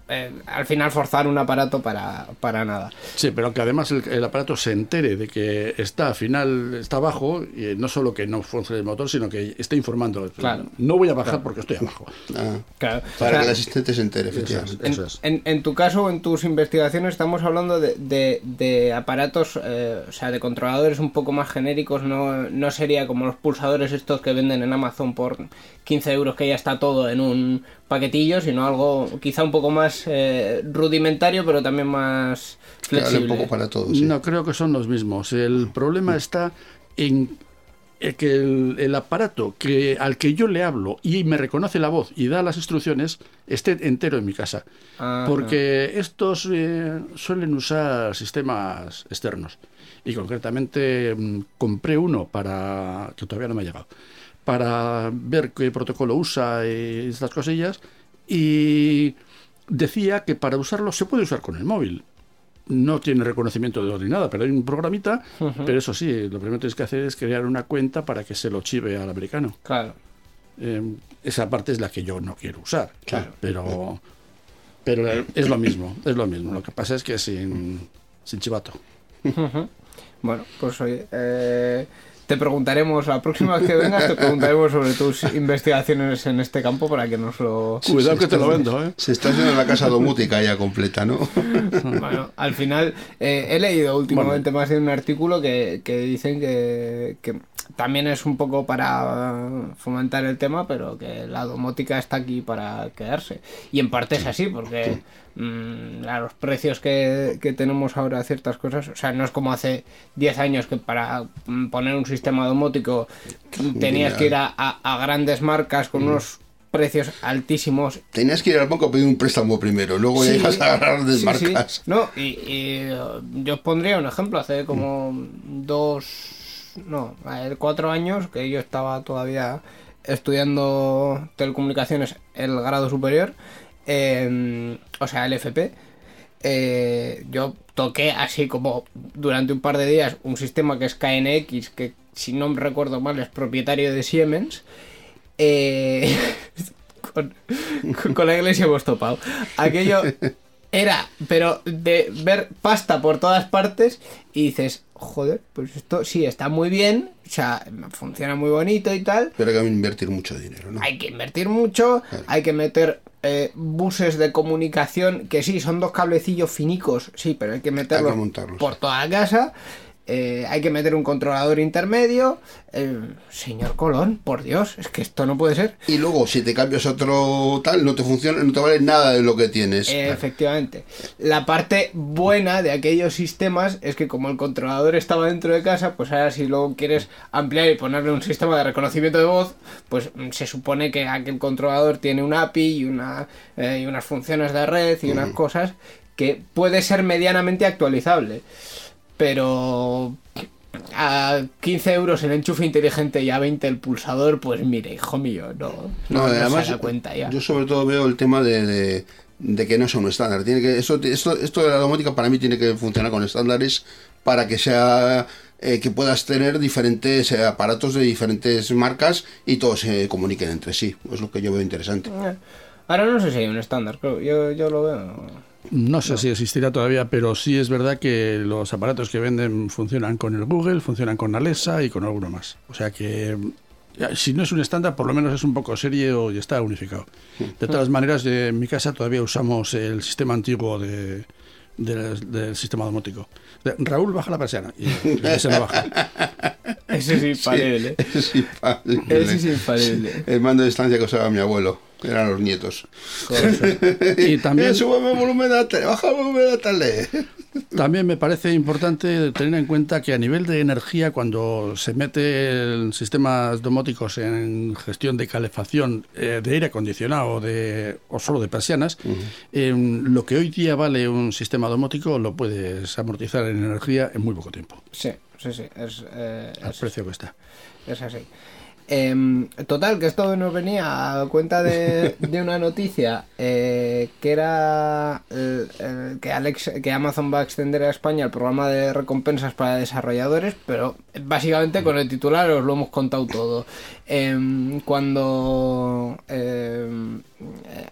eh, al final forzar un aparato para, para nada. Sí, pero que además el, el aparato se entere de que está al final, está abajo, y no solo que no funcione el motor, sino que esté informando. Claro. No voy a bajar porque estoy abajo. Ah, Claro. para O sea, que el asistente se entere, efectivamente. En, Eso es. en- en tu caso, en tus investigaciones, estamos hablando de, de- de aparatos, eh, o sea, de controladores un poco más genéricos, no, no sería como los pulsadores estos que venden en Amazon por 15 euros que ya está todo en un paquetillo, sino algo quizá un poco más eh, rudimentario, pero también más flexible. un poco para todos. sí. No, creo que son los mismos. El problema está en eh, que el, el aparato que, al que yo le hablo y me reconoce la voz y da las instrucciones esté entero en mi casa. Ah, Porque estos eh, suelen usar sistemas externos. Y concretamente mm, compré uno para que todavía no me ha llegado para ver qué protocolo usa y estas cosillas y decía que para usarlo se puede usar con el móvil no tiene reconocimiento de voz ni nada, pero hay un programita, pero eso sí, lo primero que tienes que hacer es crear una cuenta para que se lo chive al americano. Claro. Eh, esa parte es la que yo no quiero usar, Claro. pero pero es lo mismo, es lo mismo. Lo que pasa es que sin, sin chivato. Bueno, pues oye, eh, te preguntaremos, la próxima vez que vengas, te preguntaremos sobre tus *laughs* investigaciones en este campo para que nos lo... Cuidado Se que te está- lo vendo, ¿eh? Se está haciendo la casa domótica ya completa, ¿no? *laughs* Bueno, al final eh, he leído últimamente más de un artículo que, que dicen que, que también es un poco para fomentar el tema, pero que la domótica está aquí para quedarse. Y en parte es así, porque mm, a los precios que, que tenemos ahora ciertas cosas, o sea, no es como hace 10 años que para mm, poner un sistema domótico tenías que ir a, a- a grandes marcas con unos precios altísimos Tenías que ir al banco a pedir un préstamo primero, luego ya Sí, ibas a agarrar de sí, marcas. sí. No, y, y, eh, yo os pondría un ejemplo. Hace como dos, no, cuatro años que yo estaba todavía estudiando telecomunicaciones el grado superior, eh, o sea, el FP. eh, yo toqué así como durante un par de días un sistema que es KNX, que si no me recuerdo mal es propietario de Siemens. Eh, *laughs* con, la iglesia hemos topado. Aquello era, pero de ver pasta por todas partes y dices, joder, pues esto sí está muy bien, o sea, funciona muy bonito y tal. Pero hay que invertir mucho dinero, ¿no? Hay que invertir mucho, hay que meter eh, buses de comunicación, que sí, son dos cablecillos finicos, sí, pero hay que meterlos Hay que montarlos. por toda la casa. Eh, hay que meter un controlador intermedio. eh, señor Colón, por Dios, es que esto no puede ser. Y luego, si te cambias a otro tal, no te funciona, no te vale nada de lo que tienes. Eh, Efectivamente. La parte buena de aquellos sistemas es que como el controlador estaba dentro de casa, pues ahora si luego quieres ampliar y ponerle un sistema de reconocimiento de voz, pues mm, se supone que aquel controlador tiene un API y, una, eh, y unas funciones de red y unas cosas que puede ser medianamente actualizable. Pero a 15 euros el enchufe inteligente y a 20 el pulsador, pues mire, hijo mío, no, no, No, además, se da cuenta ya. yo sobre todo veo el tema de, de, de que no son un estándar. Tiene que, esto, esto, esto de la domótica para mí tiene que funcionar con estándares para que sea eh, que puedas tener diferentes eh, aparatos de diferentes marcas y todos se comuniquen entre sí. Es lo que yo veo interesante. Eh, Ahora no sé si hay un estándar, creo. Yo, yo lo veo. No sé si existirá todavía, pero sí es verdad que los aparatos que venden funcionan con el Google, funcionan con Alexa y con alguno más. O sea que si no es un estándar, por lo menos es un poco serio y está unificado. De todas maneras, en mi casa todavía usamos el sistema antiguo de, del- del sistema domótico. De- Raúl baja la persiana y, *laughs* y se la baja. Ese es infalible. Ese *laughs* es infalible. Ese es infalible. El mando de distancia que usaba mi abuelo. Eran los nietos. Y también- *laughs* Súbeme el volumen de la tele, baja el volumen de la tele. *laughs* También me parece importante tener en cuenta que a nivel de energía, cuando se mete sistemas domóticos en gestión de calefacción, eh, de aire acondicionado de, o solo de persianas, em, lo que hoy día vale un sistema domótico lo puedes amortizar en energía en muy poco tiempo, Sí, sí, sí. Es, eh, al es- precio que está. Es así. Em, total, que esto nos venía a cuenta de, *laughs* de una noticia eh, que era eh, eh, que, Alex, que Amazon va a extender a España el programa de recompensas para desarrolladores, pero básicamente con el titular os lo hemos contado todo. Em, cuando em,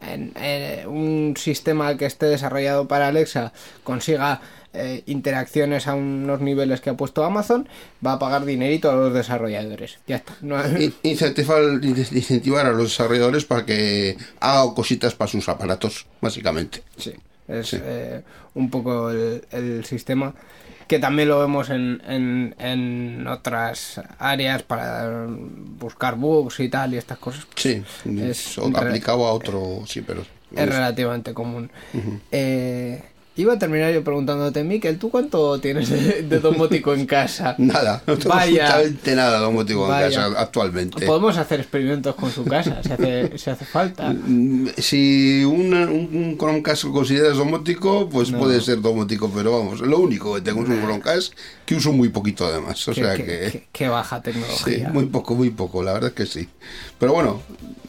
en- en un sistema que esté desarrollado para Alexa consiga eh, interacciones a unos niveles que ha puesto Amazon, va a pagar dinerito a los desarrolladores. Ya está. No- In- Incentivar, incentivar a los desarrolladores para que hagan cositas para sus aparatos, básicamente. sí, es Sí. eh, un poco el, el sistema que también lo vemos en, en, en otras áreas para buscar bugs y tal y estas cosas. Sí, Es aplicado a otro, sí, pero... Es relativamente común. Eh, iba a terminar yo preguntándote, Miquel, ¿tú cuánto tienes de, de domótico en casa? *laughs* Nada, no tengo Vaya. absolutamente nada domótico Vaya. en casa actualmente. Podemos hacer experimentos con su casa, si hace, si hace falta. *laughs* Mm, Si una- un, un Chromecast lo consideras domótico, pues No. puede ser domótico, pero vamos, lo único que tengo es un Chromecast que uso muy poquito además, o Qué- sea qué- que... qué- baja Sí, tecnología. muy poco, muy poco, la verdad es que sí. Pero bueno,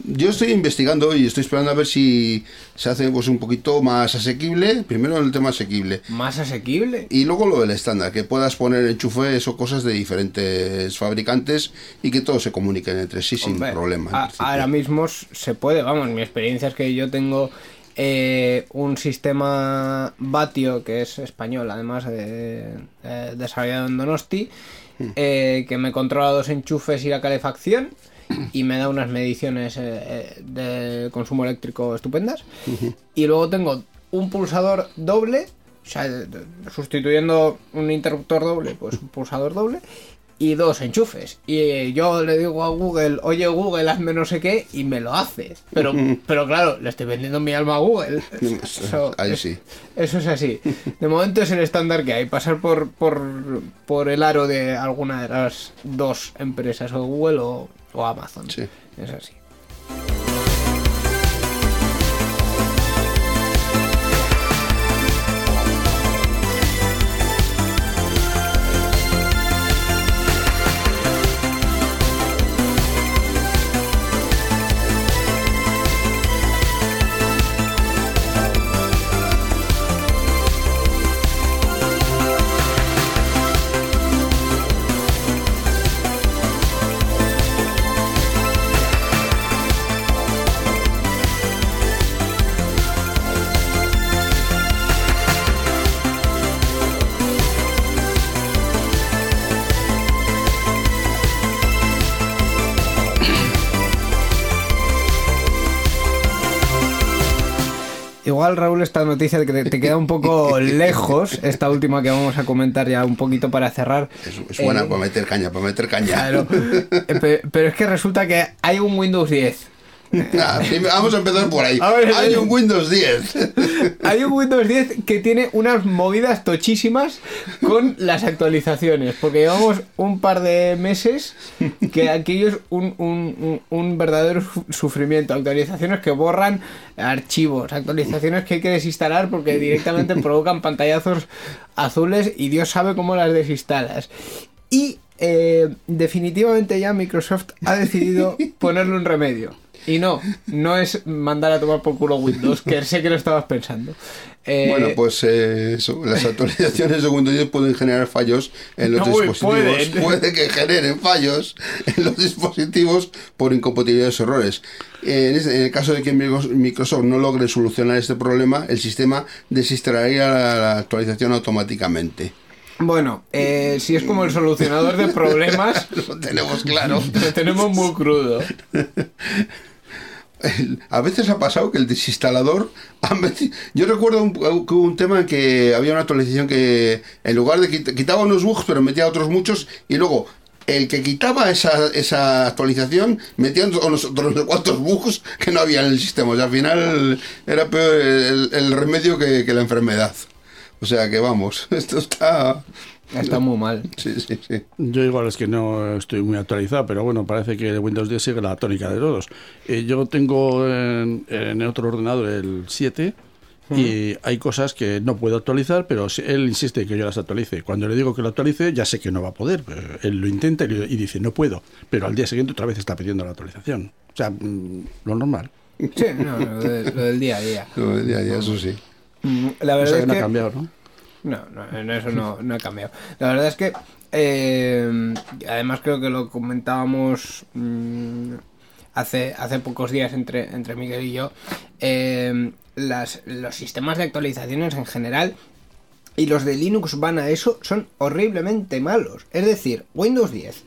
yo estoy investigando y estoy esperando a ver si se hace pues un poquito más asequible, primero el tema asequible. Más asequible. Y luego lo del estándar, que puedas poner enchufes o cosas de diferentes fabricantes y que todos se comuniquen entre sí sin problema. a- ahora mismo se puede, vamos, mi experiencia es que yo tengo eh, un sistema Batio que es español, además de, eh, desarrollado en Donosti, Hmm. eh, que me controla dos enchufes y la calefacción y me da unas mediciones eh, eh, de consumo eléctrico estupendas. Y luego tengo un pulsador doble, o sea, sustituyendo un interruptor doble, pues un pulsador doble. Y dos enchufes. Y yo le digo a Google, oye Google, hazme no sé qué, y me lo hace. Pero, pero claro, le estoy vendiendo mi alma a Google. *laughs* Eso, Ahí es- sí. Eso es así. De momento es el estándar que hay. Pasar por, por, por el aro de alguna de las dos empresas, o Google o, o Amazon. Sí. Es así. Igual, Raúl, esta noticia que te, te queda un poco *laughs* lejos, esta última que vamos a comentar ya un poquito para cerrar. Es, es buena Eh, para meter caña, para meter caña. Claro. *laughs* Eh, pe- Pero es que resulta que hay un Windows 10. Ah, vamos a empezar por ahí. Ver, Hay eh. un Windows 10. *laughs* Hay un Windows 10 que tiene unas movidas tochísimas con las actualizaciones. Porque llevamos un par de meses que aquello es un, un- un- verdadero su- sufrimiento. Actualizaciones que borran archivos, actualizaciones que hay que desinstalar porque directamente *laughs* provocan pantallazos azules y Dios sabe cómo las desinstalas. Y eh, definitivamente ya Microsoft ha decidido ponerle un remedio. Y no, no es mandar a tomar por culo Windows, que sé que lo estabas pensando. Eh, Bueno, pues eh, eso, las *laughs* actualizaciones de Windows 10 pueden generar fallos en los No, dispositivos. pueden. *laughs* Puede que generen fallos en los dispositivos por incompatibilidades o errores. En, este- en el caso de que Micros- Microsoft no logre solucionar este problema, el sistema desinstalaría la, la actualización automáticamente. Bueno, eh, si es como el solucionador de *laughs* problemas, Lo tenemos claro. lo tenemos muy crudo. A veces ha pasado que el desinstalador *laughs* Yo recuerdo un, que un tema en que había una actualización que en lugar de quit- quitaba unos bugs pero metía otros muchos y luego el que quitaba esa, esa actualización metía unos, otros cuantos bugs que no había en el sistema. O sea, al final era peor el, el remedio que, que la enfermedad. O sea que vamos, *laughs* esto está... *laughs* Está muy mal. Sí, sí, sí. Yo igual es que no estoy muy actualizado, pero bueno, parece que Windows 10 sigue la tónica de todos. Eh, yo tengo en, en otro ordenador el 7 y hay cosas que no puedo actualizar, pero él insiste que yo las actualice. Cuando le digo que lo actualice, ya sé que no va a poder. pero él lo intenta y, dice, no puedo. Pero al día siguiente otra vez está pidiendo la actualización. O sea, mm, lo normal. Sí, no, lo, de- lo del día a día. No, ya, ya, eso sí. Mm, La O verdad sea, es que no que... ha cambiado, ¿no? No, no, en eso no, no ha cambiado. La verdad es que, eh, además creo que lo comentábamos mm, hace, hace pocos días entre, entre Miguel y yo, eh, las, los sistemas de actualizaciones en general y los de Linux van a eso son horriblemente malos. Es decir, Windows 10,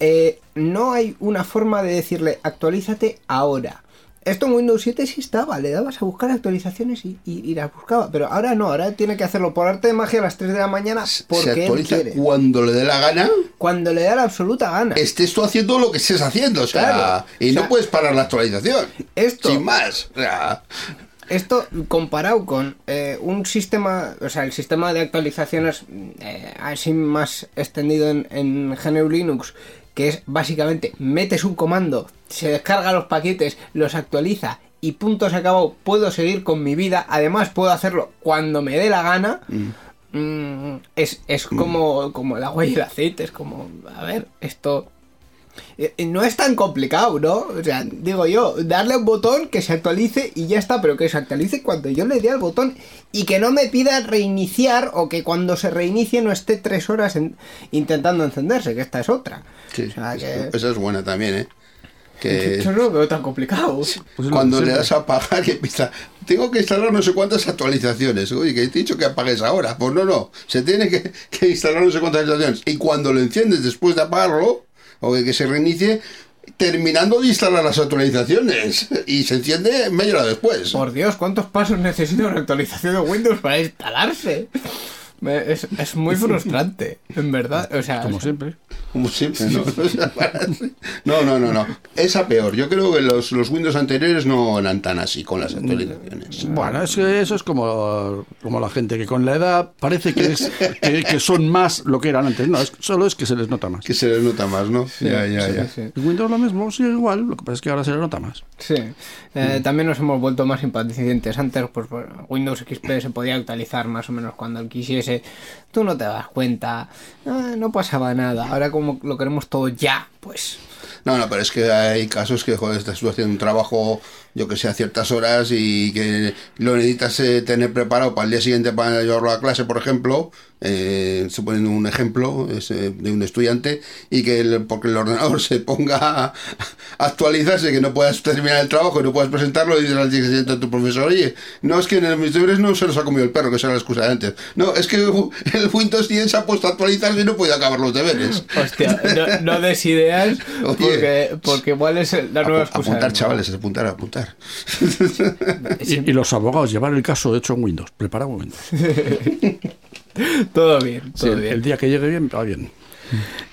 eh, no hay una forma de decirle actualízate ahora. Esto en Windows 7 sí estaba, le dabas a buscar actualizaciones y, y- y las buscaba, pero ahora no, ahora tiene que hacerlo por arte de magia a las 3 de la mañana porque Se él actualiza quiere. cuando le dé la gana, Cuando le da la absoluta gana. estés tú haciendo lo que estés haciendo. O sea, Claro. y O no puedes parar la actualización. esto- Sin más. O sea, Esto comparado con eh, un sistema, o sea, el sistema de actualizaciones eh, así más extendido en, en GNU Linux, que es básicamente metes un comando, se descarga los paquetes, los actualiza y punto se acabó, puedo seguir con mi vida, además puedo hacerlo cuando me dé la gana. Mm, es, es como, como el agua y el aceite, es como, a ver, esto No es tan complicado, ¿no? O sea, digo yo, darle un botón que se actualice y ya está, pero que se actualice cuando yo le dé al botón y que no me pida reiniciar o que cuando se reinicie no esté tres horas en- intentando encenderse, que esta es otra. sí, o sea, que, esa es buena también, ¿eh? que *laughs* yo no lo veo tan complicado. Pues cuando le das a apagar y empieza, tengo que instalar no sé cuántas actualizaciones. Oye, que he dicho que apagues ahora. Pues no, no, se tiene que, que instalar no sé cuántas actualizaciones. Y cuando lo enciendes después de apagarlo, o que se reinicie, terminando de instalar las actualizaciones. *laughs* Y se enciende media hora después. Por Dios, ¿cuántos pasos necesita una actualización de Windows para instalarse? Es, es muy frustrante, en verdad. O sea, Como siempre. Como siempre, ¿no? O sea, parece- no, no, no, no. Esa peor. Yo creo que los, los Windows anteriores no eran tan así con las actualizaciones. Bueno, es que eso es como, como la gente que con la edad parece que, es, que, que son más lo que eran antes. No, es, solo es que se les nota más. Que se les nota más, ¿no? ya, ya, sí, ya. sí. En Windows lo mismo, sí, igual. Lo que pasa es que ahora se les nota más. Sí, Eh, también nos hemos vuelto más impacientes. Antes, pues bueno, Windows XP se podía actualizar más o menos cuando él quisiese. Tú no te das cuenta, ah, no pasaba nada. Ahora, como lo queremos todo ya, pues. No, no, pero es que hay casos que, joder, estás haciendo un trabajo, yo que sé, a ciertas horas y que lo necesitas eh, tener preparado para el día siguiente para llevarlo a clase, por ejemplo. Eh, se pone un ejemplo es, eh, de un estudiante y que el- porque el ordenador *laughs* se ponga a actualizarse, que no puedas terminar el trabajo y no puedas presentarlo, y dices al día siguiente a tu profesor, oye, no, es que en mis deberes no se los ha comido el perro, que esa era la excusa de antes. No, es que el Windows 10 se ha puesto a actualizarse y no puede acabar los deberes. *laughs* Hostia, no, no des ideas *laughs* Oye. porque, porque igual es la nueva excusa. apuntar, ¿no? chavales, apuntar, apuntar. Y, y los abogados llevar el caso hecho en Windows, preparado en Windows. *laughs* Todo bien, todo bien. el día que llegue bien, va bien.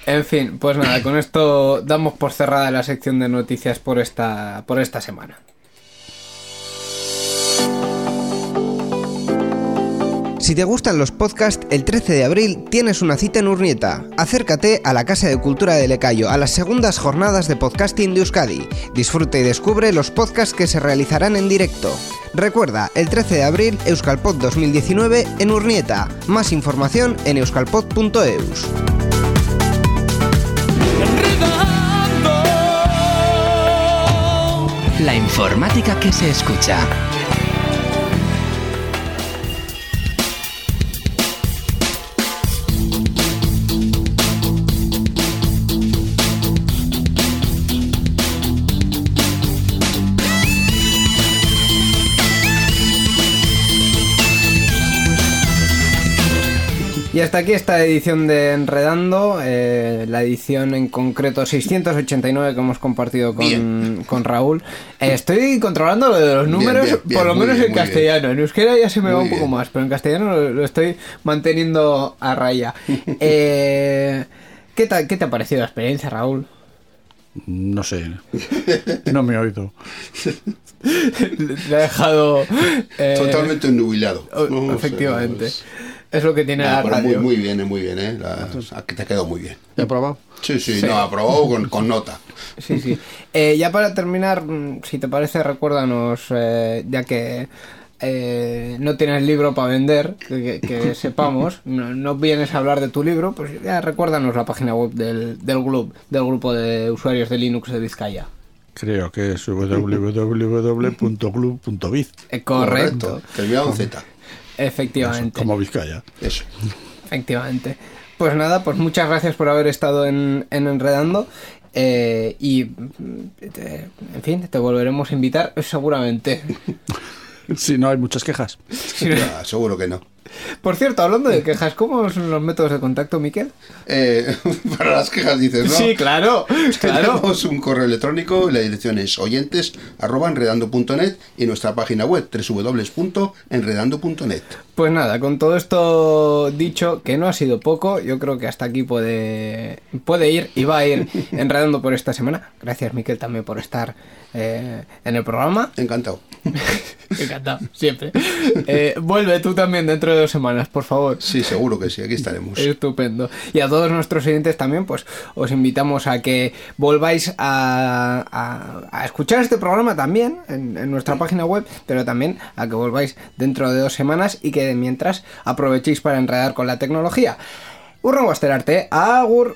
En fin, pues nada, con esto damos por cerrada la sección de noticias por esta, por esta semana. Si te gustan los podcasts, el 13 de abril tienes una cita en Urnieta. Acércate a la Casa de Cultura de Lecayo a las segundas jornadas de podcasting de Euskadi. Disfruta y descubre los podcasts que se realizarán en directo. Recuerda, el 13 de abril, Euskalpod 2019 en Urnieta. Más información en euskalpod.eus. La informática que se escucha. Y hasta aquí esta edición de Enredando, eh, la edición en concreto 689 que hemos compartido con, con Raúl. Eh, estoy controlando lo de los números, bien, bien, por lo menos bien, en castellano. En euskera ya se me va un poco más, pero en castellano lo, lo estoy manteniendo a raya. *laughs* Eh, ¿Qué te, ¿Qué te ha parecido la experiencia, Raúl? No sé. No me he oído. *laughs* Le ha dejado... eh, Totalmente nubilado. o- No, o sea, efectivamente. Es lo que tiene Ah, la pero muy, radio. muy bien, eh, muy bien, ¿eh? La- te ha quedado muy bien. ¿He probado? Sí, sí, no, aprobado con, con nota. Sí, sí. Eh, ya para terminar, mm, si te parece, recuérdanos, eh, ya que eh, no tienes libro para vender, que, que- que *laughs* sepamos, no, no vienes a hablar de tu libro, pues ya recuérdanos la página web del, del, club, del grupo de usuarios de Linux de Vizcaya. Creo que es www.club.biz. Correcto, Terminado en Z. efectivamente. Como Vizcaya. Eso. Efectivamente. Pues nada, pues muchas gracias por haber estado en, en Enredando. eh, y, te- en fin, te volveremos a invitar seguramente. *laughs* Si no hay muchas quejas. Ya, seguro que no. Por cierto, hablando de quejas, ¿cómo son los métodos de contacto, Miquel? Eh, *laughs* para las quejas dices, ¿no? Sí, claro, claro. Tenemos un correo electrónico, la dirección es oyentes arroba enredando.net y nuestra página web www.enredando.net. Pues nada, con todo esto dicho, que no ha sido poco, yo creo que hasta aquí puede, puede ir y va a ir *laughs* enredando por esta semana. Gracias, Miquel, también por estar eh, en el programa. Encantado. *laughs* Encantado, siempre. Eh, vuelve tú también dentro de dos semanas, por favor. Sí, seguro que sí, aquí estaremos. Estupendo. Y a todos nuestros oyentes también, pues os invitamos a que volváis a, a- a escuchar este programa también en, en nuestra página web, pero también a que volváis dentro de dos semanas y que mientras aprovechéis para enredar con la tecnología. Agur.